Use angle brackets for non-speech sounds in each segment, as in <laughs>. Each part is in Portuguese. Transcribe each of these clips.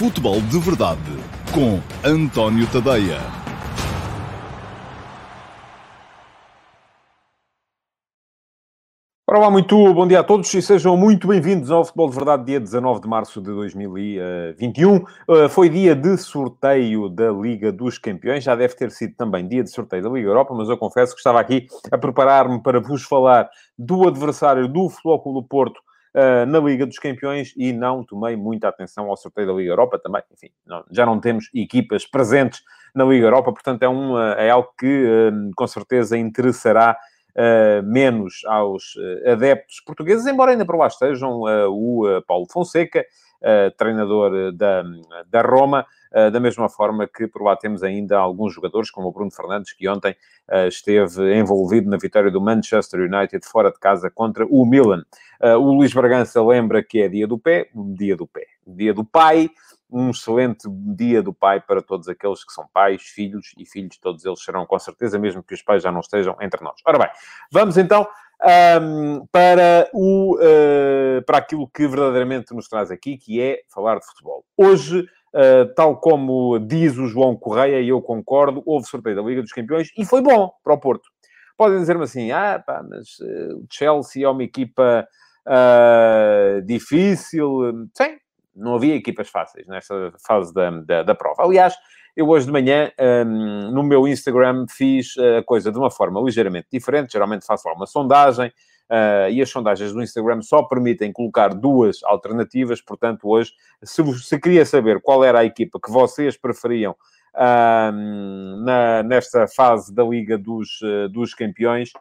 Futebol de Verdade com António Tadeia. Olá, muito bom dia a todos e sejam muito bem-vindos ao Futebol de Verdade, dia 19 de março de 2021. Uh, foi dia de sorteio da Liga dos Campeões, já deve ter sido também dia de sorteio da Liga Europa, mas eu confesso que estava aqui a preparar-me para vos falar do adversário do Futebol Clube do Porto Uh, na Liga dos Campeões e não tomei muita atenção ao sorteio da Liga Europa também. Enfim, não, já não temos equipas presentes na Liga Europa, portanto é, um, é algo que uh, com certeza interessará uh, menos aos adeptos portugueses, embora ainda por lá estejam o Paulo Fonseca, treinador da, da Roma, da mesma forma que por lá temos ainda alguns jogadores, como o Bruno Fernandes, que ontem esteve envolvido na vitória do Manchester United fora de casa contra o Milan. o Luís Bragança lembra que é dia do pé, dia do pé, dia do pai, um excelente dia do pai para todos aqueles que são pais, filhos e filhos, todos eles serão com certeza, mesmo que os pais já não estejam entre nós. Ora bem, vamos então um, para, o, uh, para aquilo que verdadeiramente nos traz aqui, que é falar de futebol. Hoje, uh, tal como diz o João Correia, e eu concordo, houve sorteio da Liga dos Campeões e foi bom para o Porto. Podem dizer-me assim, ah, pá, mas uh, o Chelsea é uma equipa difícil. Sim, não havia equipas fáceis nesta fase da, da, da prova. Aliás, eu hoje de manhã, um, no meu Instagram, fiz a coisa de uma forma ligeiramente diferente. Geralmente faço lá uma sondagem uh, e as sondagens do Instagram só permitem colocar duas alternativas. Portanto, hoje, se, se queria saber qual era a equipa que vocês preferiam uh, na, nesta fase da Liga dos, uh, dos Campeões,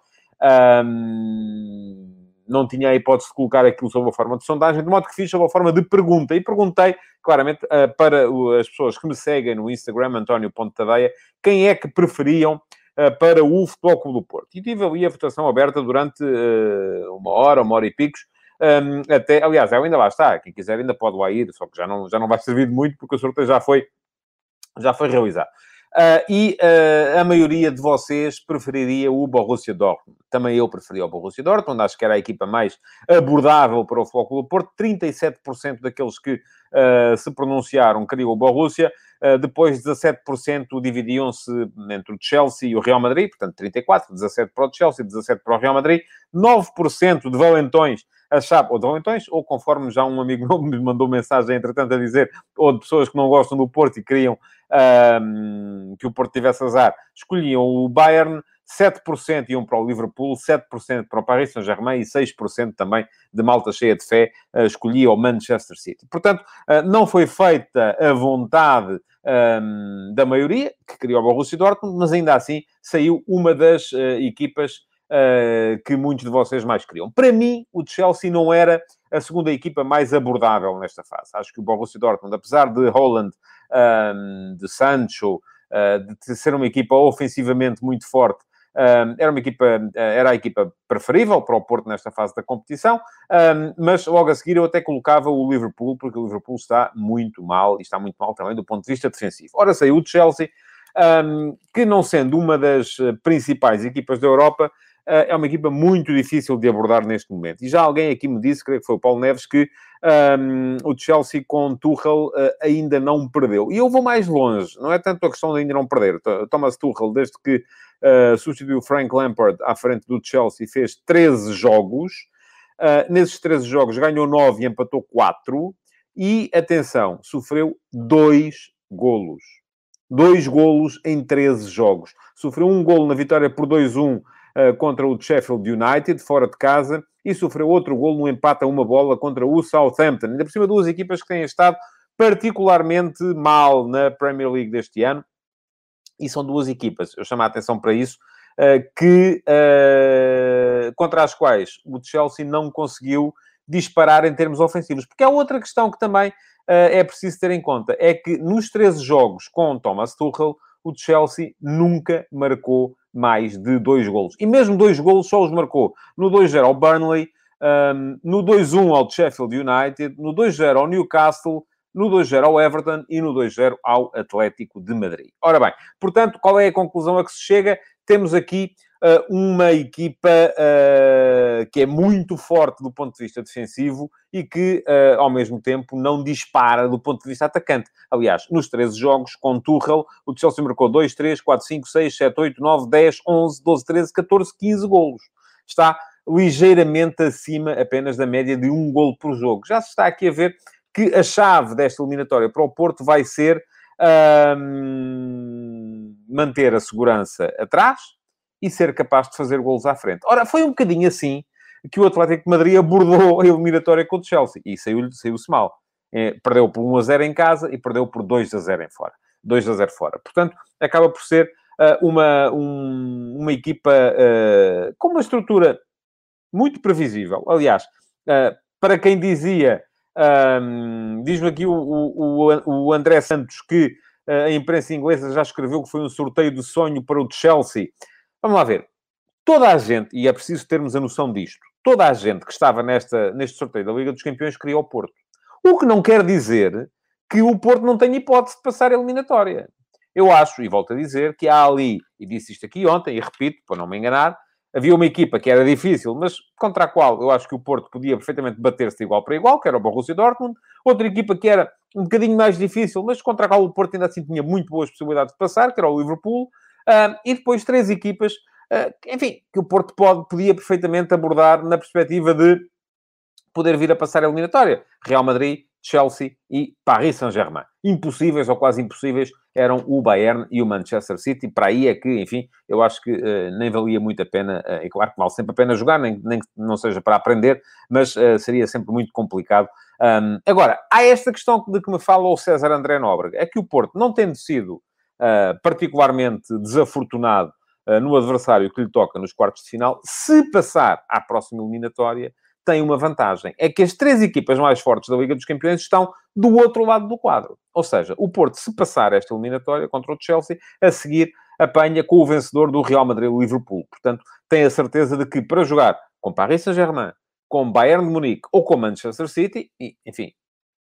um, não tinha a hipótese de colocar aquilo sob a forma de sondagem, de modo que fiz sob a forma de pergunta. E perguntei, claramente, uh, para as pessoas que me seguem no Instagram, António Ponte Tadeia, quem é que preferiam uh, para o Futebol Clube do Porto. E tive ali a votação aberta durante uh, uma hora, uma hora e picos, um, até, aliás, ainda lá está, quem quiser ainda pode lá ir, só que já não, já não vai <laughs> servir de muito, porque o sorteio já foi, já foi realizado. Uh, e uh, a maioria de vocês preferiria o Borussia Dortmund. Também eu preferia o Borussia Dortmund, acho que era a equipa mais abordável para o Futebol do Porto. 37% daqueles que uh, se pronunciaram queriam o Borussia, depois 17% dividiam-se entre o Chelsea e o Real Madrid, portanto 34, 17 para o Chelsea, 17 para o Real Madrid, 9% de valentões achava, ou de valentões, ou conforme já um amigo meu <laughs> me mandou mensagem, entretanto, a dizer, ou de pessoas que não gostam do Porto e queriam que o Porto tivesse azar, escolhiam o Bayern, 7% iam para o Liverpool, 7% para o Paris Saint-Germain e 6% também de malta cheia de fé uh, escolhia o Manchester City. Portanto, uh, não foi feita a vontade um, da maioria, que queria o Borussia Dortmund, mas ainda assim saiu uma das uh, equipas uh, que muitos de vocês mais queriam. Para mim, o Chelsea não era a segunda equipa mais abordável nesta fase. Acho que o Borussia Dortmund, apesar de Holland, um, de Sancho, de ser uma equipa ofensivamente muito forte, era uma equipa, era a equipa preferível para o Porto nesta fase da competição, mas logo a seguir eu até colocava o Liverpool, porque o Liverpool está muito mal, e está muito mal também do ponto de vista defensivo. Ora, saiu o Chelsea, que não sendo uma das principais equipas da Europa, eh, é uma equipa muito difícil de abordar neste momento. E já alguém aqui me disse, creio que foi o Paulo Neves, que um, o Chelsea com Tuchel uh, ainda não perdeu. E eu vou mais longe, não é tanto a questão de ainda não perder. Thomas Tuchel, desde que uh, substituiu Frank Lampard à frente do Chelsea, fez 13 jogos. Uh, nesses 13 jogos ganhou 9 e empatou 4. E, atenção, sofreu 2 golos. 2 golos em 13 jogos. Sofreu um golo na vitória por 2-1 eh, contra o Sheffield United, fora de casa, e sofreu outro gol no empate a uma bola contra o Southampton. Ainda por cima, duas equipas que têm estado particularmente mal na Premier League deste ano. E são duas equipas, eu chamo a atenção para isso, eh, que, uh, contra as quais o Chelsea não conseguiu disparar em termos ofensivos. Porque há outra questão que também é preciso ter em conta, é que nos 13 jogos com Thomas Tuchel, o Chelsea nunca marcou mais de dois golos. E mesmo dois golos só os marcou no 2-0 ao Burnley, um, no 2-1 ao Sheffield United, no 2-0 ao Newcastle, no 2-0 ao Everton e no 2-0 ao Atlético de Madrid. Ora bem, portanto, qual é a conclusão a que se chega? Temos aqui uma equipa uh, que é muito forte do ponto de vista defensivo e que, uh, ao mesmo tempo, não dispara do ponto de vista atacante. Aliás, nos 13 jogos com Tuchel, o Chelsea marcou 2, 3, 4, 5, 6, 7, 8, 9, 10, 11, 12, 13, 14, 15 golos. Está ligeiramente acima apenas da média de um golo por jogo. Já se está aqui a ver que a chave desta eliminatória para o Porto vai ser um, manter a segurança atrás e ser capaz de fazer golos à frente. Ora, foi um bocadinho assim que o Atlético de Madrid abordou a eliminatória contra o Chelsea e saiu-se saiu mal. É, perdeu por 1 a 0 em casa e perdeu por 2 a 0 em fora. 2 a 0 fora. Portanto, acaba por ser uh, uma, um, uma equipa uh, com uma estrutura muito previsível. Aliás, uh, para quem dizia Diz-me aqui o, o, o, André Santos que a imprensa inglesa já escreveu que foi um sorteio de sonho para o Chelsea. Vamos lá ver. Toda a gente, e é preciso termos a noção disto, toda a gente que estava nesta, neste sorteio da Liga dos Campeões queria o Porto. O que não quer dizer que o Porto não tenha hipótese de passar a eliminatória. Eu acho, e volto a dizer, que há ali, e disse isto aqui ontem, e repito, para não me enganar, havia uma equipa que era difícil, mas contra a qual eu acho que o Porto podia perfeitamente bater-se de igual para igual, que era o Borussia Dortmund. Outra equipa que era um bocadinho mais difícil, mas contra a qual o Porto ainda assim tinha muito boas possibilidades de passar, que era o Liverpool. E depois três equipas, uh, enfim, que o Porto pode, podia perfeitamente abordar na perspectiva de poder vir a passar a eliminatória. Real Madrid, Chelsea e Paris Saint-Germain. Impossíveis ou quase impossíveis eram o Bayern e o Manchester City. Para aí é que, enfim, eu acho que uh, nem valia muito a pena, uh, e claro que vale sempre a pena jogar, nem, nem que não seja para aprender, mas uh, seria sempre muito complicado. Um, agora, há esta questão de que me fala o César André Nóbrega, é que o Porto, não tendo sido particularmente desafortunado no adversário que lhe toca nos quartos de final, se passar à próxima eliminatória, tem uma vantagem. É que as três equipas mais fortes da Liga dos Campeões estão do outro lado do quadro. Ou seja, o Porto, se passar esta eliminatória contra o Chelsea, a seguir apanha com o vencedor do Real Madrid-Liverpool. Portanto, tem a certeza de que para jogar com Paris Saint-Germain, com Bayern de Munique ou com Manchester City, e, enfim,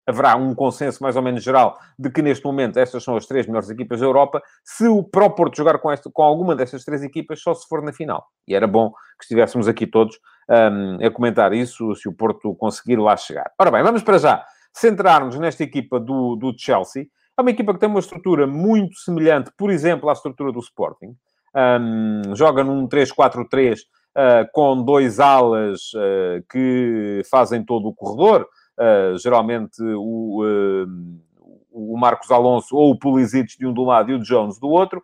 haverá um consenso mais ou menos geral de que neste momento estas são as três melhores equipas da Europa. Se o para o Porto jogar com, esta, com alguma destas três equipas, só se for na final. E era bom que estivéssemos aqui todos um, a comentar isso, se o Porto conseguir lá chegar. Ora bem, vamos para já centrar-nos nesta equipa do, do Chelsea. É uma equipa que tem uma estrutura muito semelhante, por exemplo, à estrutura do Sporting. Um, joga num 3-4-3 uh, ah, com dois alas uh, que fazem todo o corredor. Uh, geralmente o, o Marcos Alonso ou o Pulisic de um do lado e o Jones do outro.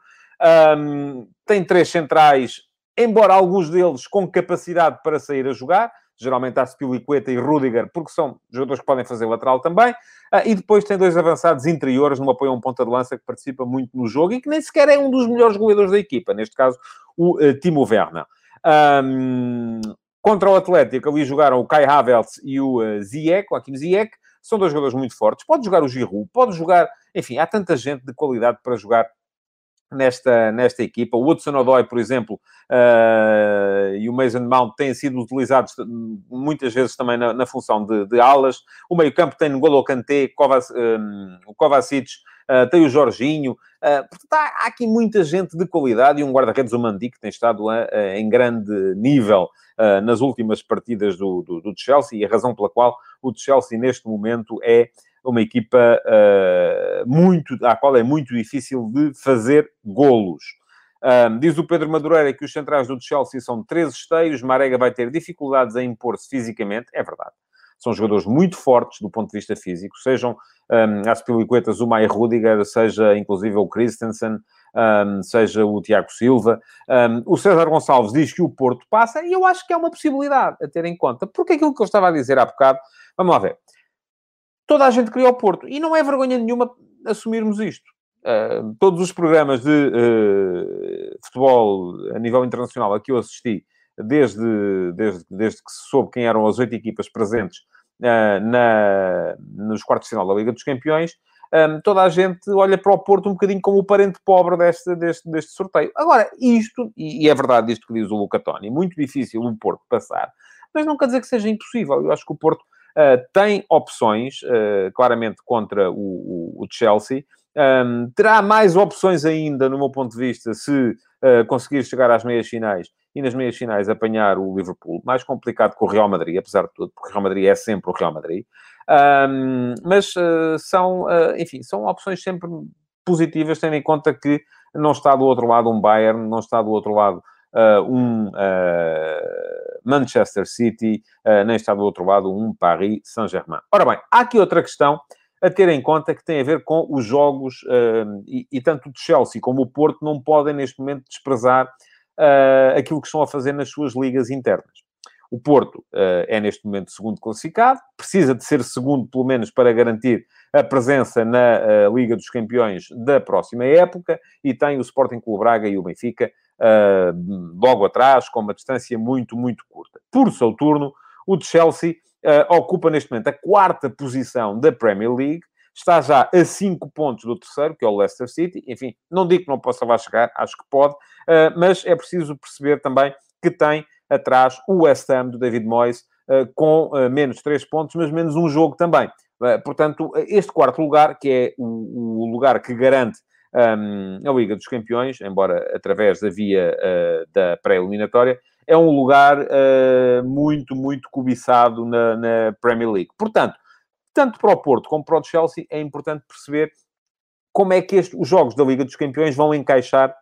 Um, tem três centrais embora alguns deles com capacidade para sair a jogar, geralmente há Spilicueta e Rudiger, porque são jogadores que podem fazer lateral também, ah, e depois tem dois avançados interiores no apoio a um ponta de lança que participa muito no jogo e que nem sequer é um dos melhores goleadores da equipa, neste caso o uh, Timo Werner. Um, contra o Atlético, ali jogaram o Kai Havertz e o uh, Ziyech, o Hakim Ziyech, são dois jogadores muito fortes. Pode jogar o Giroud, pode jogar... Enfim, há tanta gente de qualidade para jogar nesta, nesta equipa. O Hudson Odoi, por exemplo, uh, e o Mason Mount têm sido utilizados muitas vezes também na, na função de, de, alas. O meio-campo tem N'Golo Kanté, Kovac, um, o Kovacic, uh, tem o Jorginho. Uh, portanto, há, há, aqui muita gente de qualidade e um guarda-redes, o Mandi, que tem estado em grande nível nas últimas partidas do, do, do Chelsea e a razão pela qual o Chelsea neste momento é uma equipa uh, muito, à qual é muito difícil de fazer golos. Um, diz o Pedro Madureira que os centrais do Chelsea são três esteios, Marega vai ter dificuldades em impor-se fisicamente, é verdade. São jogadores muito fortes do ponto de vista físico, sejam um, as piliquetas o Maia Rudiger, seja inclusive o Christensen, um, seja o Tiago Silva. Um, o César Gonçalves diz que o Porto passa, e eu acho que é uma possibilidade a ter em conta, porque aquilo que eu estava a dizer há bocado, vamos lá ver toda a gente queria o Porto. E não é vergonha nenhuma assumirmos isto. Uh, todos os programas de uh, futebol a nível internacional a que eu assisti, desde, desde, desde que se soube quem eram as oito equipas presentes uh, na, nos quartos de final da Liga dos Campeões, um, toda a gente olha para o Porto um bocadinho como o parente pobre deste, deste, deste sorteio. Agora, isto, e, é verdade isto que diz o Luca Toni, muito difícil o Porto passar, mas não quer dizer que seja impossível. Eu acho que o Porto tem opções, claramente, contra o, o, o Chelsea. Um, terá mais opções ainda, no meu ponto de vista, se uh, conseguir chegar às meias finais e nas meias finais apanhar o Liverpool. Mais complicado que o Real Madrid, apesar de tudo, porque o Real Madrid é sempre o Real Madrid. Um, mas uh, são, uh, enfim, são opções sempre positivas, tendo em conta que não está do outro lado um Bayern, não está do outro lado um Manchester City, nem está do outro lado um Paris Saint-Germain. Ora bem, há aqui outra questão a ter em conta que tem a ver com os jogos, uh, e, e, tanto o Chelsea como o Porto não podem, neste momento, desprezar uh, aquilo que estão a fazer nas suas ligas internas. O Porto uh, é, neste momento, segundo classificado, precisa de ser segundo, pelo menos, para garantir a presença na Liga dos Campeões da próxima época, e tem o Sporting Clube Braga e o Benfica logo atrás, com uma distância muito, muito curta. Por seu turno, o de Chelsea uh, ocupa neste momento a quarta posição da Premier League, está já a 5 pontos do terceiro, que é o Leicester City. Enfim, não digo que não possa lá chegar, acho que pode, uh, mas é preciso perceber também que tem atrás o West Ham do David Moyes uh, com menos 3 pontos, mas menos um jogo também. portanto, este quarto lugar, que é o, lugar que garante um, a Liga dos Campeões, embora através da via da pré-eliminatória, é um lugar uh, muito, muito cobiçado na, na, Premier League. Portanto, tanto para o Porto como para o Chelsea, é importante perceber como é que este, os jogos da Liga dos Campeões vão encaixar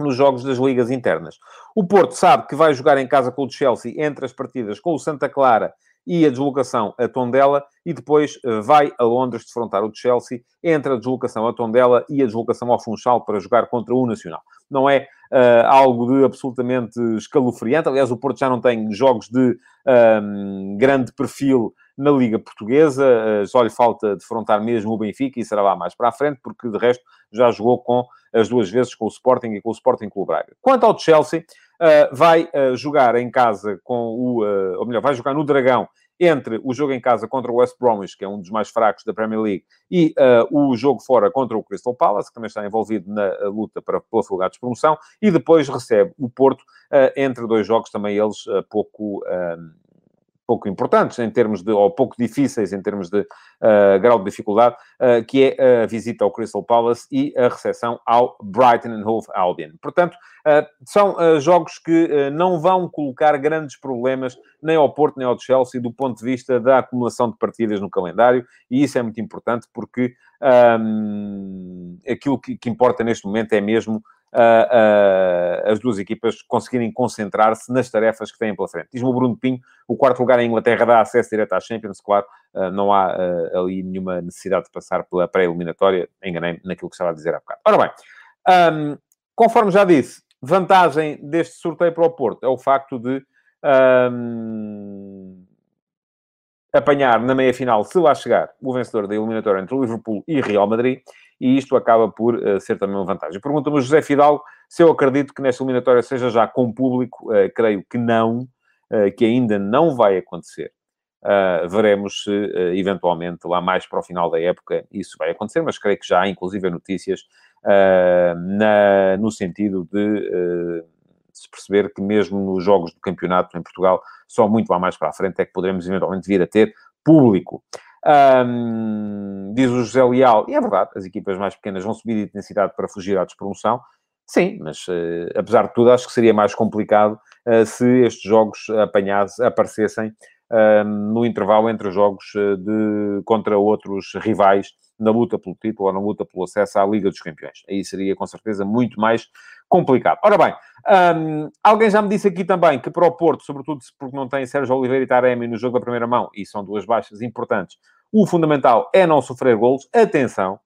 nos jogos das ligas internas. O Porto sabe que vai jogar em casa com o Chelsea entre as partidas com o Santa Clara e a deslocação a Tondela e depois eh, vai a Londres defrontar o Chelsea entre a deslocação a Tondela e a deslocação ao Funchal para jogar contra o Nacional. Não é uh, algo de absolutamente escalofriante. Aliás, o Porto já não tem jogos de um, grande perfil na Liga Portuguesa. Uh, só lhe falta defrontar mesmo o Benfica e será lá mais para a frente, porque de resto já jogou com as duas vezes com o Sporting e com o Sporting Clube Braga. Quanto ao Chelsea, vai uh, jogar em casa com o... Uh, ou melhor, vai jogar no Dragão entre o jogo em casa contra o West Bromwich, que é um dos mais fracos da Premier League, e o jogo fora contra o Crystal Palace, que também está envolvido na luta para, pela fuga de promoção, e depois recebe o Porto entre dois jogos, também eles pouco pouco importantes em termos de, ou pouco difíceis em termos de uh, grau de dificuldade, uh, que é a visita ao Crystal Palace e a recepção ao Brighton and Hove Albion. Portanto, uh, são jogos que não vão colocar grandes problemas nem ao Porto nem ao Chelsea do ponto de vista da acumulação de partidas no calendário, e isso é muito importante porque um, aquilo que, que importa neste momento é mesmo uh, uh, as duas equipas conseguirem concentrar-se nas tarefas que têm pela frente. Diz-me o Bruno Pinho, o quarto lugar em Inglaterra dá acesso direto à Champions, claro, uh, não há ali nenhuma necessidade de passar pela pré-eliminatória, enganei-me naquilo que estava a dizer há bocado. Ora bem, um, conforme já disse, vantagem deste sorteio para o Porto é o facto de um, apanhar na meia-final, se lá chegar, o vencedor da eliminatória entre Liverpool e Real Madrid, e isto acaba por uh, ser também uma vantagem. Pergunta-me o José Fidalgo se eu acredito que nesta eliminatória seja já com público. Uh, creio que não, uh, que ainda não vai acontecer. veremos se, eventualmente, lá mais para o final da época, isso vai acontecer, mas creio que já há, inclusive, notícias na, no sentido de se perceber que mesmo nos jogos do campeonato em Portugal, só muito lá mais para a frente é que poderemos eventualmente vir a ter público. Um, diz o José Leal, e é verdade, as equipas mais pequenas vão subir de intensidade para fugir à despromoção. Sim, mas uh, apesar de tudo, acho que seria mais complicado uh, se estes jogos apanhassem, aparecessem uh, no intervalo entre os jogos eh, de, contra outros rivais na luta pelo título ou na luta pelo acesso à Liga dos Campeões. Aí seria, com certeza, muito mais complicado. Ora bem, um, alguém já me disse aqui também que para o Porto, sobretudo porque não tem Sérgio Oliveira e Taremi no jogo da primeira mão, e são duas baixas importantes, o fundamental é não sofrer golos. Atenção,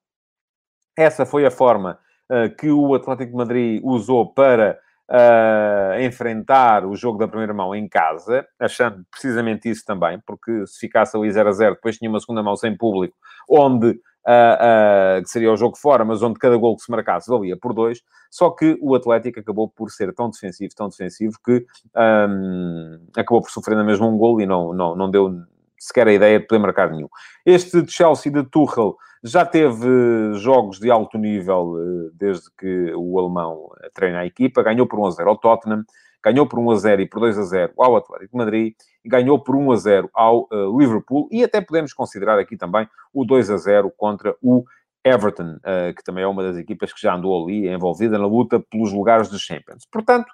essa foi a forma uh, que o Atlético de Madrid usou para uh, enfrentar o jogo da primeira mão em casa, achando precisamente isso também, porque se ficasse ali 0 a 0, depois tinha uma segunda mão sem público, onde uh, que seria o jogo fora, mas onde cada gol que se marcasse valia por dois. Só que o Atlético acabou por ser tão defensivo, tão defensivo, que um, acabou por sofrer na mesma um gol e não, não, não deu sequer a ideia de poder marcar nenhum. Este de Chelsea de Tuchel já teve jogos de alto nível eh, desde que o alemão treina a equipa, ganhou por 1 a 0 ao Tottenham, ganhou por 1 a 0 e por 2 a 0 ao Atlético de Madrid, ganhou por 1 a 0 ao uh, Liverpool, e até podemos considerar aqui também o 2 a 0 contra o Everton, uh, que também é uma das equipas que já andou ali envolvida na luta pelos lugares dos Champions. Portanto,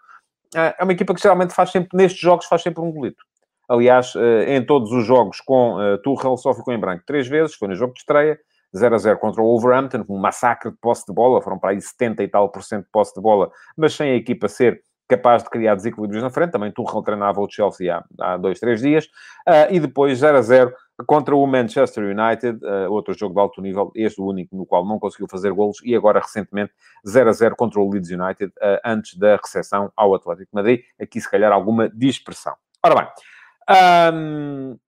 uh, é uma equipa que geralmente faz sempre, nestes jogos, faz sempre um golito. Aliás, em todos os jogos com uh, Tuchel só ficou em branco três vezes, foi no jogo de estreia, 0 a 0 contra o Wolverhampton, um massacre de posse de bola, foram para aí 70 e tal por cento de posse de bola, mas sem a equipa ser capaz de criar desequilíbrios na frente. Também Tuchel treinava o Chelsea há, há dois, três dias. Uh, e depois 0 a 0 contra o Manchester United, uh, outro jogo de alto nível, este o único no qual não conseguiu fazer golos, e agora recentemente 0 a 0 contra o Leeds United, uh, antes da recepção ao Atlético de Madrid. Aqui, se calhar, alguma dispersão. Ora bem, um,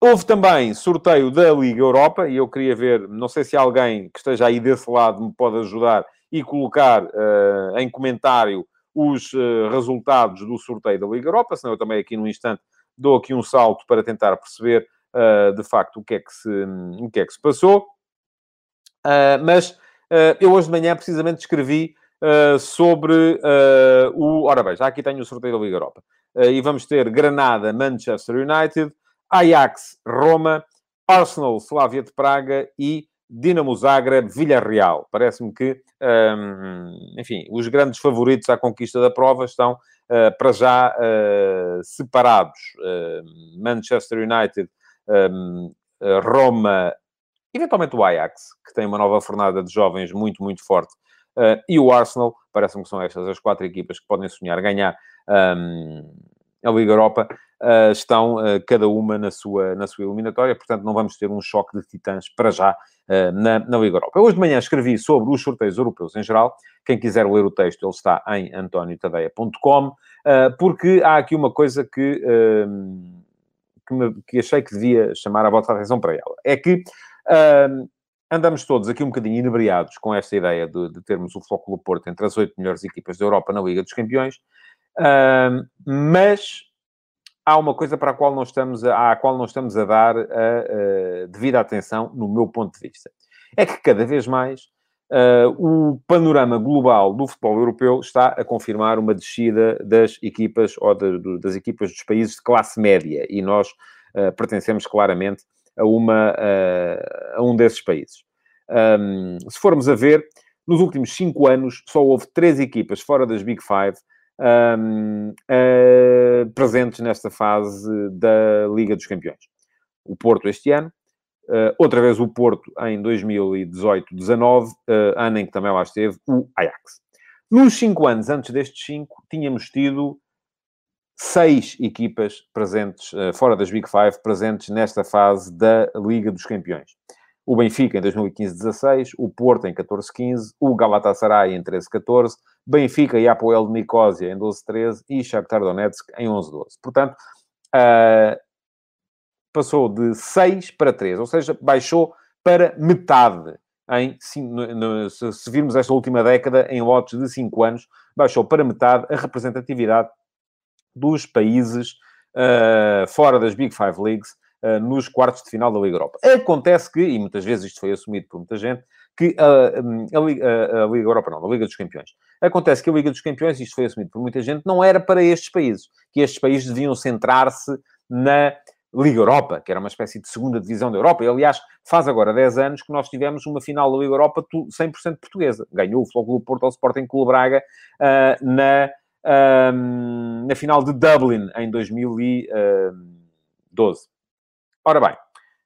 houve também sorteio da Liga Europa, e eu queria ver, não sei se alguém que esteja aí desse lado me pode ajudar e colocar uh, em comentário os uh, resultados do sorteio da Liga Europa, senão eu também aqui num instante dou aqui um salto para tentar perceber uh, de facto o que é que se, o que é que se passou. mas eu hoje de manhã precisamente escrevi sobre o... Ora bem, já aqui tenho o sorteio da Liga Europa. e vamos ter Granada, Manchester United, Ajax, Roma, Arsenal, Slavia de Praga e Dinamo Zagreb, Villarreal. Parece-me que, um, enfim, os grandes favoritos à conquista da prova estão uh, para já uh, separados. Uh, Manchester United, um, Roma, eventualmente o Ajax, que tem uma nova fornada de jovens muito, muito forte. e o Arsenal, parece-me que são estas as quatro equipas que podem sonhar ganhar um, a Liga Europa uh, estão uh, cada uma na sua, na sua eliminatória, portanto não vamos ter um choque de titãs para já uh, na, na Liga Europa. Hoje de manhã escrevi sobre os sorteios europeus em geral, quem quiser ler o texto ele está em antoniotadeia.com, porque há aqui uma coisa que, que, me, que, achei que devia chamar a vossa atenção para ela, é que andamos todos aqui um bocadinho inebriados com esta ideia de, de termos o Flóculo Porto entre as oito melhores equipas da Europa na Liga dos Campeões, Mas há uma coisa para a qual não estamos a, à qual não estamos a dar a, a devida atenção, no meu ponto de vista. É que cada vez mais uh, o panorama global do futebol europeu está a confirmar uma descida das equipas ou de, das equipas dos países de classe média e nós uh, pertencemos claramente a, uma, uh, a um desses países. Um, se formos a ver, nos últimos cinco anos só houve três equipas fora das Big Five um, uh, presentes nesta fase da Liga dos Campeões. O Porto este ano, uh, outra vez o Porto em 2018-19, uh, ano em que também lá esteve o Ajax. Nos cinco anos antes destes cinco, tínhamos tido seis equipas presentes, uh, fora das Big Five, presentes nesta fase da Liga dos Campeões o Benfica em 2015-16, o Porto em 14-15, o Galatasaray em 13-14, Benfica e Apoel de Nicosia em 12-13 e Shakhtar Donetsk em 11-12. Portanto, uh, passou de 6 para 3, ou seja, baixou para metade. Em, se virmos esta última década, em lotes de 5 anos, baixou para metade a representatividade dos países uh, fora das Big Five Leagues uh, nos quartos de final da Liga Europa. Acontece que, e muitas vezes isto foi assumido por muita gente, que a, a, a, a, Liga Europa, não, a Liga dos Campeões. Acontece que a Liga dos Campeões, isto foi assumido por muita gente, não era para estes países, que estes países deviam centrar-se na Liga Europa, que era uma espécie de segunda divisão da Europa. E, aliás, faz agora 10 anos que nós tivemos uma final da Liga Europa 100% portuguesa. Ganhou o Futebol Clube Porto ao Sporting Clube Braga uh, na, uh, na final de Dublin, em 2012. Ora bem,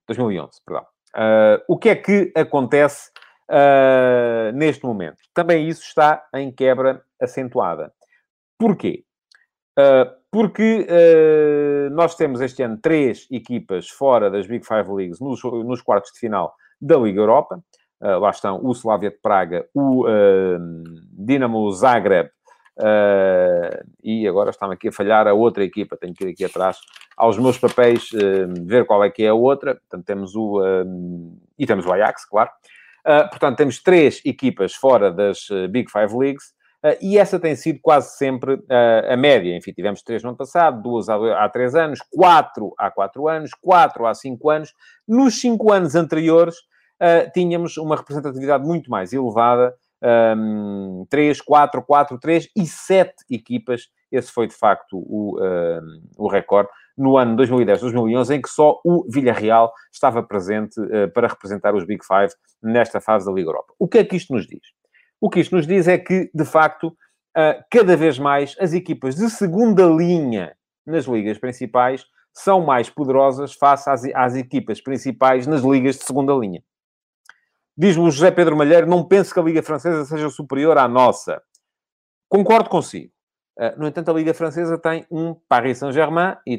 2011, perdão. Uh, o que é que acontece uh, neste momento? Também isso está em quebra acentuada. Porquê? Uh, porque nós temos este ano três equipas fora das Big Five Leagues nos, nos quartos de final da Liga Europa. lá estão o Slavia de Praga, o Dinamo Zagreb Uh, e agora está-me aqui a falhar a outra equipa, tenho que ir aqui atrás aos meus papéis, uh, ver qual é que é a outra. Portanto, temos o. Uh, e temos o Ajax, claro. Portanto, temos três equipas fora das Big Five Leagues. e essa tem sido quase sempre a média. Enfim, tivemos três no ano passado, duas há, há três anos, quatro há quatro anos, quatro há cinco anos. Nos cinco anos anteriores, tínhamos uma representatividade muito mais elevada um, 3, 4, 4, 3 e 7 equipas esse foi de facto o, uh, o recorde, no ano 2010-2011, em que só o Villarreal estava presente uh, para representar os Big Five nesta fase da Liga Europa. O que é que isto nos diz? O que isto nos diz é que, de facto, uh, cada vez mais as equipas de segunda linha nas ligas principais são mais poderosas face às, às equipas principais nas ligas de segunda linha. Diz-me o José Pedro Malheiro, não penso que a Liga Francesa seja superior à nossa. Concordo consigo. Uh, no entanto, a Liga Francesa tem um Paris Saint-Germain e,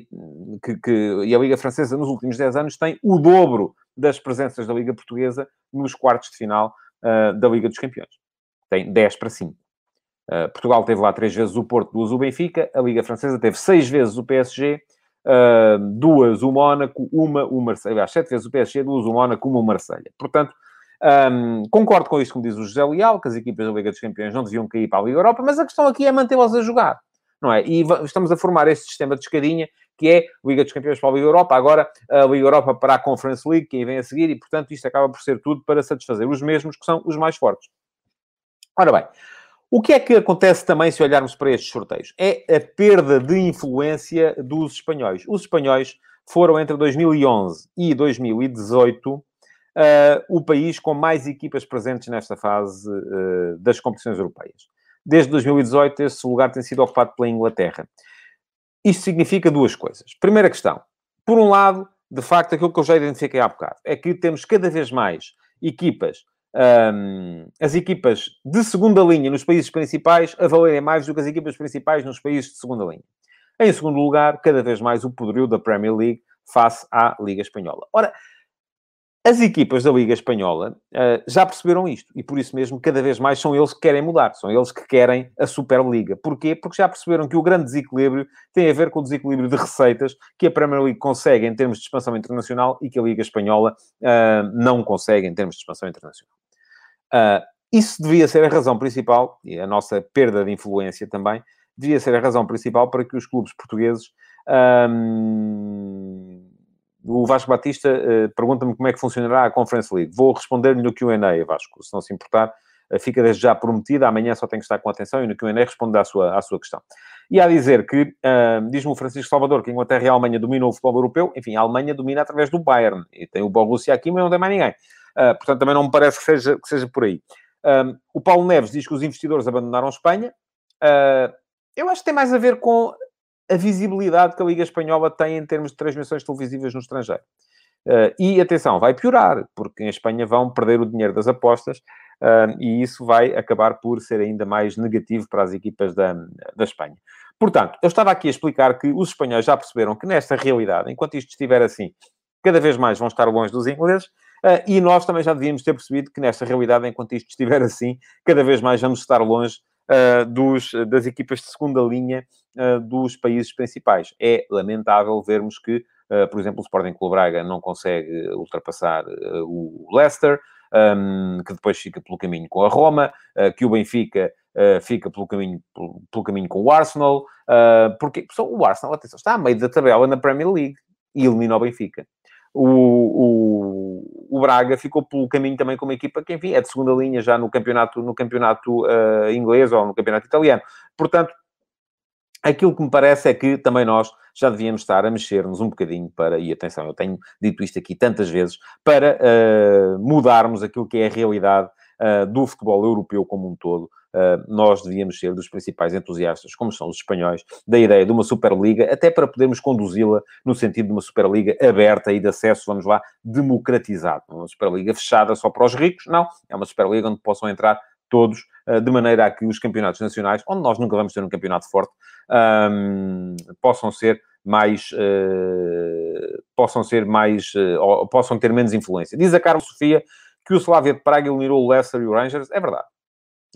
que, que, e a Liga Francesa, nos últimos 10 anos, tem o dobro das presenças da Liga Portuguesa nos quartos de final uh, da Liga dos Campeões. Tem 10 para 5. Uh, ah, Portugal teve lá três vezes o Porto, duas o Benfica. A Liga Francesa teve seis vezes o PSG, duas o Mónaco, uma o Marseille. Aliás, sete vezes o PSG, duas o Mónaco, uma o Marseille. Portanto, um, concordo com isso, como diz o José Leal, que as equipas da Liga dos Campeões não deviam cair para a Liga Europa, mas a questão aqui é mantê-las a jogar, não é? E estamos a formar este sistema de escadinha, que é Liga dos Campeões para a Liga Europa, agora a Liga Europa para a Conference League, quem vem a seguir, e portanto isto acaba por ser tudo para satisfazer os mesmos, que são os mais fortes. Ora bem, o que é que acontece também se olharmos para estes sorteios? É a perda de influência dos espanhóis. Os espanhóis foram entre 2011 e 2018 uh, o país com mais equipas presentes nesta fase uh, das competições europeias. Desde 2018, esse lugar tem sido ocupado pela Inglaterra. Isto significa duas coisas. Primeira questão. Por um lado, de facto, aquilo que eu já identifiquei há bocado, é que temos cada vez mais equipas, um, as equipas de segunda linha nos países principais a valerem mais do que as equipas principais nos países de segunda linha. Em segundo lugar, cada vez mais o poderio da Premier League face à Liga Espanhola. Ora, as equipas da Liga Espanhola uh, já perceberam isto e por isso mesmo cada vez mais são eles que querem mudar, são eles que querem a Superliga. Porquê? Porque já perceberam que o grande desequilíbrio tem a ver com o desequilíbrio de receitas que a Premier League consegue em termos de expansão internacional e que a Liga Espanhola uh, não consegue em termos de expansão internacional. Uh, isso devia ser a razão principal, e a nossa perda de influência também, devia ser a razão principal para que os clubes portugueses um, o Vasco Batista uh, pergunta-me como é que funcionará a Conference League. Vou responder-lhe no Q&A, Vasco, se não se importar. Uh, fica desde já prometida, amanhã só tenho que estar com atenção e no Q&A responde à sua, à sua questão. E a dizer que, uh, diz-me o Francisco Salvador, que a Inglaterra e a Alemanha dominam o futebol europeu. Enfim, a Alemanha domina através do Bayern. E tem o Borussia aqui, mas não tem mais ninguém. portanto, também não me parece que seja, que seja por aí. o Paulo Neves diz que os investidores abandonaram Espanha. eu acho que tem mais a ver com a visibilidade que a Liga Espanhola tem em termos de transmissões televisivas no estrangeiro. Uh, e atenção, vai piorar, porque em Espanha vão perder o dinheiro das apostas uh, e isso vai acabar por ser ainda mais negativo para as equipas da, da Espanha. Portanto, eu estava aqui a explicar que os espanhóis já perceberam que nesta realidade, enquanto isto estiver assim, cada vez mais vão estar longe dos ingleses, uh, e nós também já devíamos ter percebido que nesta realidade, enquanto isto estiver assim, cada vez mais vamos estar longe dos, das equipas de segunda linha uh, dos países principais. É lamentável vermos que, uh, por exemplo, o Sporting Clube Braga não consegue ultrapassar o Leicester, um, que depois fica pelo caminho com a Roma, que o Benfica fica pelo caminho, pelo, caminho com o Arsenal, porque o Arsenal, atenção, está a meio da tabela na Premier League e elimina o Benfica. O, o, o, Braga ficou pelo caminho também com uma equipa que, enfim, é de segunda linha já no campeonato, no campeonato uh, inglês ou no campeonato italiano. Portanto, Aquilo que me parece é que também nós já devíamos estar a mexer-nos um bocadinho para, e atenção, eu tenho dito isto aqui tantas vezes, para uh, mudarmos aquilo que é a realidade uh, do futebol europeu como um todo. Uh, nós devíamos ser dos principais entusiastas, como são os espanhóis, da ideia de uma Superliga, até para podermos conduzi-la no sentido de uma Superliga aberta e de acesso, vamos lá, democratizado. Uma Superliga fechada só para os ricos, não. É uma Superliga onde possam entrar todos, eh, de maneira a que os campeonatos nacionais, onde nós nunca vamos ter um campeonato forte, um, possam ser mais uh, possam ser mais uh, possam ter menos influência. Diz a Carlos Sofia que o Slavia de Praga eliminou o Leicester e o Rangers. É verdade.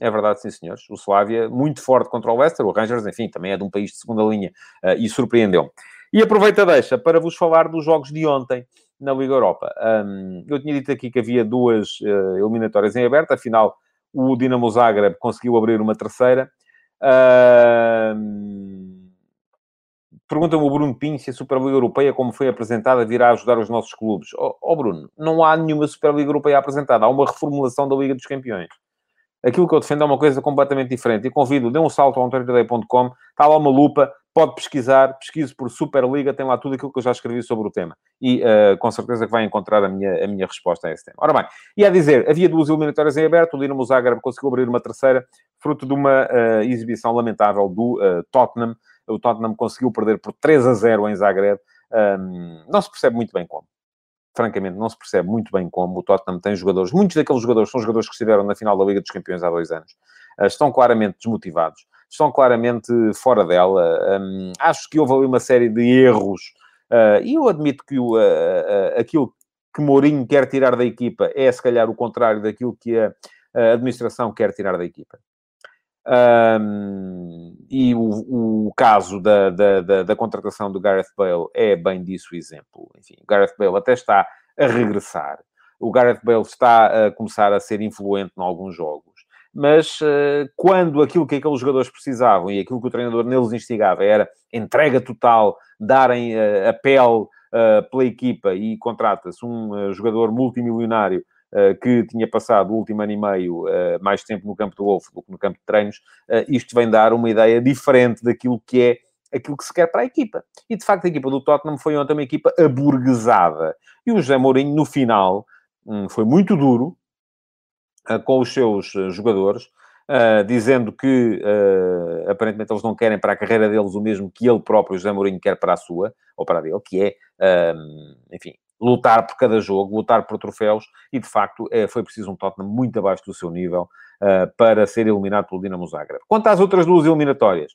É verdade, sim, senhores. O Slavia, muito forte contra o Leicester. O Rangers, enfim, também é de um país de segunda linha uh, e surpreendeu-me. E aproveita deixa para vos falar dos jogos de ontem na Liga Europa. Um, eu tinha dito aqui que havia duas uh, eliminatórias em aberto, afinal, o Dinamo Zagreb conseguiu abrir uma terceira. Uh, Pergunta-me o Bruno Pinho se a Superliga Europeia, como foi apresentada, virá ajudar os nossos clubes. Ó oh, oh, Bruno, não há nenhuma Superliga Europeia apresentada. Há uma reformulação da Liga dos Campeões. Aquilo que eu defendo é uma coisa completamente diferente. E convido, dê um salto ao antoniotadeia.com, está lá uma lupa, pode pesquisar, pesquise por Superliga, tem lá tudo aquilo que eu já escrevi sobre o tema. E uh, com certeza que vai encontrar a minha, a minha resposta a esse tema. Ora bem, e a dizer, havia duas eliminatórias em aberto, o Dinamo Zagreb conseguiu abrir uma terceira, fruto de uma uh, exibição lamentável do uh, Tottenham. O Tottenham conseguiu perder por 3 a 0 em Zagreb. Um, não se percebe muito bem como francamente, não se percebe muito bem como o Tottenham tem jogadores. Muitos daqueles jogadores são jogadores que estiveram na final da Liga dos Campeões há dois anos. Uh, estão claramente desmotivados, estão claramente fora dela. Acho que houve ali uma série de erros. Uh, e eu admito que o, uh, aquilo que Mourinho quer tirar da equipa é, se calhar, o contrário daquilo que a administração quer tirar da equipa. Um, e o, o caso da, da, da, da, contratação do Gareth Bale é bem disso o exemplo. Enfim, o Gareth Bale até está a regressar. O Gareth Bale está a começar a ser influente em alguns jogos. Mas uh, quando aquilo que aqueles jogadores precisavam e aquilo que o treinador neles instigava era entrega total, darem uh, a pele uh, pela equipa e contrata-se um jogador multimilionário que tinha passado o último ano e meio eh, mais tempo no campo do golfe do que no campo de treinos, eh, isto vem dar uma ideia diferente daquilo que é aquilo que se quer para a equipa. E, de facto, a equipa do Tottenham foi ontem uma equipa aburguesada. E o José Mourinho, no final, hum, foi muito duro com os seus jogadores, dizendo que, aparentemente, eles não querem para a carreira deles o mesmo que ele próprio, José Mourinho, quer para a sua, ou para a dele, que é, hum, enfim, lutar por cada jogo, lutar por troféus, e de facto é, foi preciso um Tottenham muito abaixo do seu nível uh, para ser eliminado pelo Dinamo Zagreb. Quanto às outras duas eliminatórias,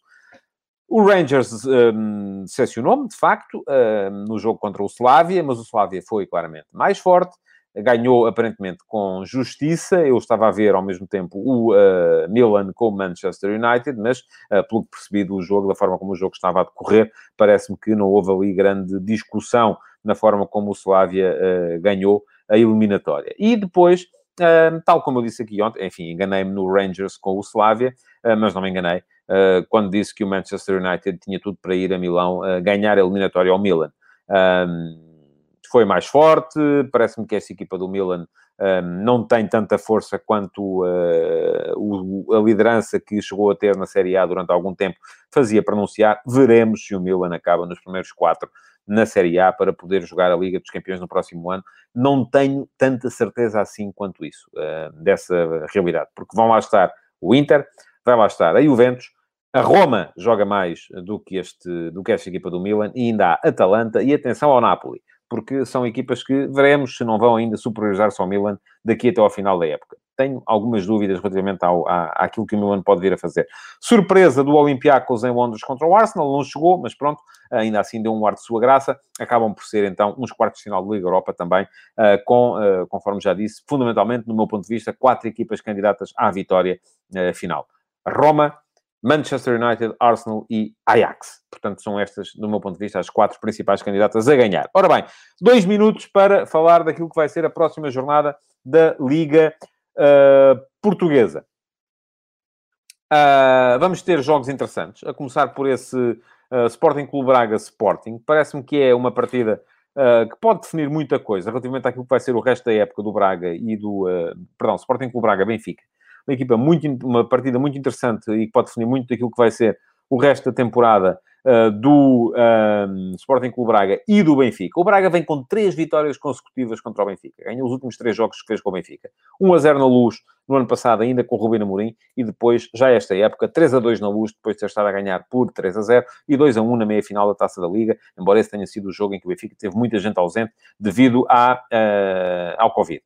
o Rangers um, decepcionou-me, de facto, um, no jogo contra o Slavia, mas o Slavia foi claramente mais forte, ganhou aparentemente com justiça. Eu estava a ver ao mesmo tempo o uh, Milan com o Manchester United, mas uh, pelo que percebi do jogo, da forma como o jogo estava a decorrer, parece-me que não houve ali grande discussão na forma como o Slavia uh, ganhou a eliminatória. E depois, uh, tal como eu disse aqui ontem, enfim, enganei-me no Rangers com o Slavia, uh, mas não me enganei quando disse que o Manchester United tinha tudo para ir a Milão ganhar a eliminatória ao Milan. foi mais forte, parece-me que essa equipa do Milan não tem tanta força quanto a liderança que chegou a ter na Série A durante algum tempo fazia pronunciar. Veremos se o Milan acaba nos primeiros quatro na Série A para poder jogar a Liga dos Campeões no próximo ano. Não tenho tanta certeza assim quanto isso, uh, dessa realidade, porque vão lá estar o Inter, vai lá estar a Juventus, a Roma joga mais do que, este, do que esta equipa do Milan e ainda há Atalanta e atenção ao Napoli, porque são equipas que veremos se não vão ainda superiorizar-se ao Milan daqui até ao final da época tenho algumas dúvidas relativamente ao, à, àquilo que o Milan pode vir a fazer. Surpresa do Olympiacos em Londres contra o Arsenal, não chegou, mas pronto, ainda assim deu um ar de sua graça. Acabam por ser, então, uns quartos de final da Liga Europa também, uh, com, uh, conforme já disse, fundamentalmente, no meu ponto de vista, quatro equipas candidatas à vitória uh, final. Roma, Manchester United, Arsenal e Ajax. Portanto, são estas, do meu ponto de vista, as quatro principais candidatas a ganhar. Ora bem, dois minutos para falar daquilo que vai ser a próxima jornada da Liga uh, portuguesa. Uh, vamos ter jogos interessantes, a começar por esse uh, Sporting Clube Braga Sporting. Parece-me que é uma partida uh, que pode definir muita coisa relativamente àquilo que vai ser o resto da época do Braga e do. perdão, Sporting Clube Braga Benfica. Uma equipa muito, uma partida muito interessante e que pode definir muito daquilo que vai ser o resto da temporada uh, do uh, Sporting Clube Braga e do Benfica. O Braga vem com três vitórias consecutivas contra o Benfica. Ganhou os últimos três jogos que fez com o Benfica. 1 a 0 na Luz no ano passado, ainda com o Rubino Amorim, e depois, já esta época, 3 a 2 na Luz, depois de ter estado a ganhar por 3 a 0, e 2 a 1 na meia-final da Taça da Liga, embora esse tenha sido o jogo em que o Benfica teve muita gente ausente devido à, uh, ao Covid.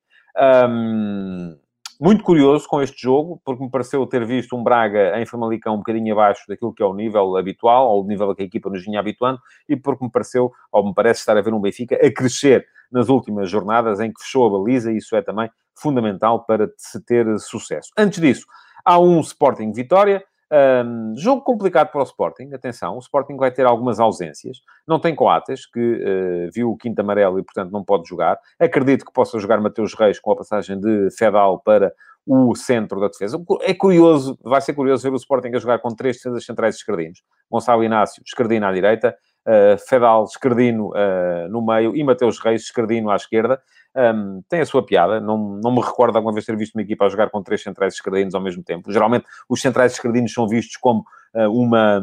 Um, muito curioso com este jogo, porque me pareceu ter visto um Braga em Famalicão um bocadinho abaixo daquilo que é o nível habitual, ou o nível que a equipa nos vinha habituando, e porque me pareceu, ou me parece estar a ver um Benfica a crescer nas últimas jornadas em que fechou a baliza, e isso é também fundamental para se ter sucesso. Antes disso, há um Sporting Vitória, um, jogo complicado para o Sporting, atenção, o Sporting vai ter algumas ausências. Não tem Coates, que uh, viu o quinto amarelo e, portanto, não pode jogar. Acredito que possa jogar Mateus Reis com a passagem de Fedal para o centro da defesa. É curioso, vai ser curioso ver o Sporting a jogar com três defesas centrais esquerdinos. Gonçalo Inácio, esquerdino à direita, uh, Fedal, esquerdino uh, no meio e Mateus Reis, esquerdino à esquerda. Um, tem a sua piada. Não, não me recordo alguma vez ter visto uma equipa a jogar com três centrais esquerdinos ao mesmo tempo. Geralmente, os centrais esquerdinos são vistos como uh, uma,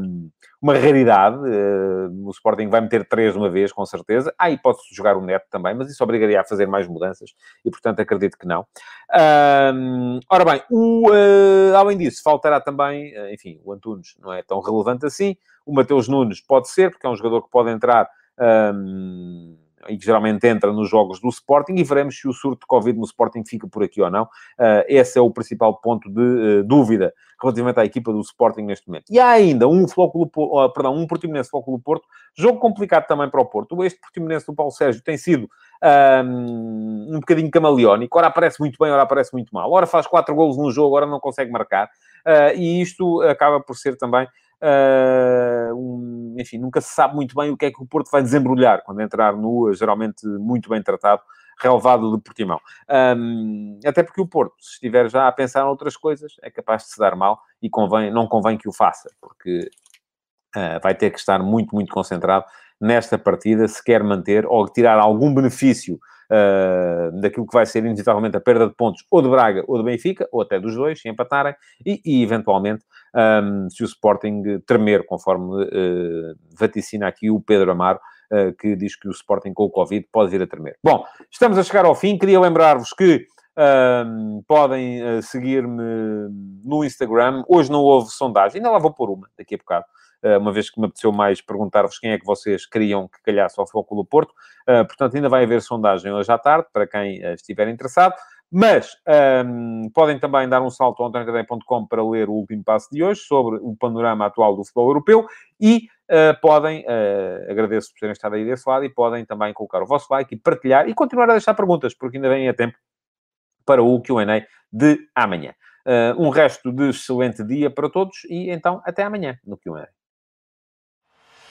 uma raridade. Uh, o Sporting vai meter três uma vez, com certeza. Há hipótese de jogar o Neto também, mas isso obrigaria a fazer mais mudanças e, portanto, acredito que não. Ora bem, o, uh, além disso, faltará também, enfim, o Antunes não é tão relevante assim. O Mateus Nunes pode ser, porque é um jogador que pode entrar. Um, e que geralmente entra nos jogos do Sporting, e veremos se o surto de Covid no Sporting fica por aqui ou não. Uh, esse é o principal ponto de uh, dúvida relativamente à equipa do Sporting neste momento. E há ainda um Flóculo, uh, perdão, um Portimonense Flóculo Porto, jogo complicado também para o Porto. Este Portimonense do Paulo Sérgio tem sido um, um bocadinho camaleónico, ora aparece muito bem, ora aparece muito mal. Ora faz quatro golos num jogo, ora não consegue marcar. E isto acaba por ser também Uh, um, enfim, nunca se sabe muito bem o que é que o Porto vai desembrulhar quando entrar no, geralmente muito bem tratado, relevado de Portimão. Um, até porque o Porto, se estiver já a pensar em outras coisas, é capaz de se dar mal e convém, não convém que o faça, porque uh, vai ter que estar muito, muito concentrado nesta partida se quer manter ou tirar algum benefício uh, daquilo que vai ser inevitavelmente a perda de pontos ou de Braga ou de Benfica, ou até dos dois, se empatarem, e, e eventualmente um, se o Sporting tremer, conforme uh, vaticina aqui o Pedro Amaro, uh, que diz que o Sporting com o Covid pode vir a tremer. Bom, estamos a chegar ao fim. Queria lembrar-vos que um, podem uh, seguir-me no Instagram. Hoje não houve sondagem, ainda lá vou pôr uma daqui a bocado. Uh, uma vez que me apeteceu mais perguntar-vos quem é que vocês queriam que calhasse ao Foco do Porto. Uh, portanto, ainda vai haver sondagem hoje à tarde, para quem estiver interessado. Mas um, podem também dar um salto ao antoniocadeia.com para ler o último passo de hoje sobre o panorama atual do futebol europeu e uh, podem, uh, agradeço por terem estado aí desse lado, e podem também colocar o vosso like e partilhar e continuar a deixar perguntas, porque ainda vem a tempo para o Q&A de amanhã. Uh, um resto de excelente dia para todos e então até amanhã no Q&A.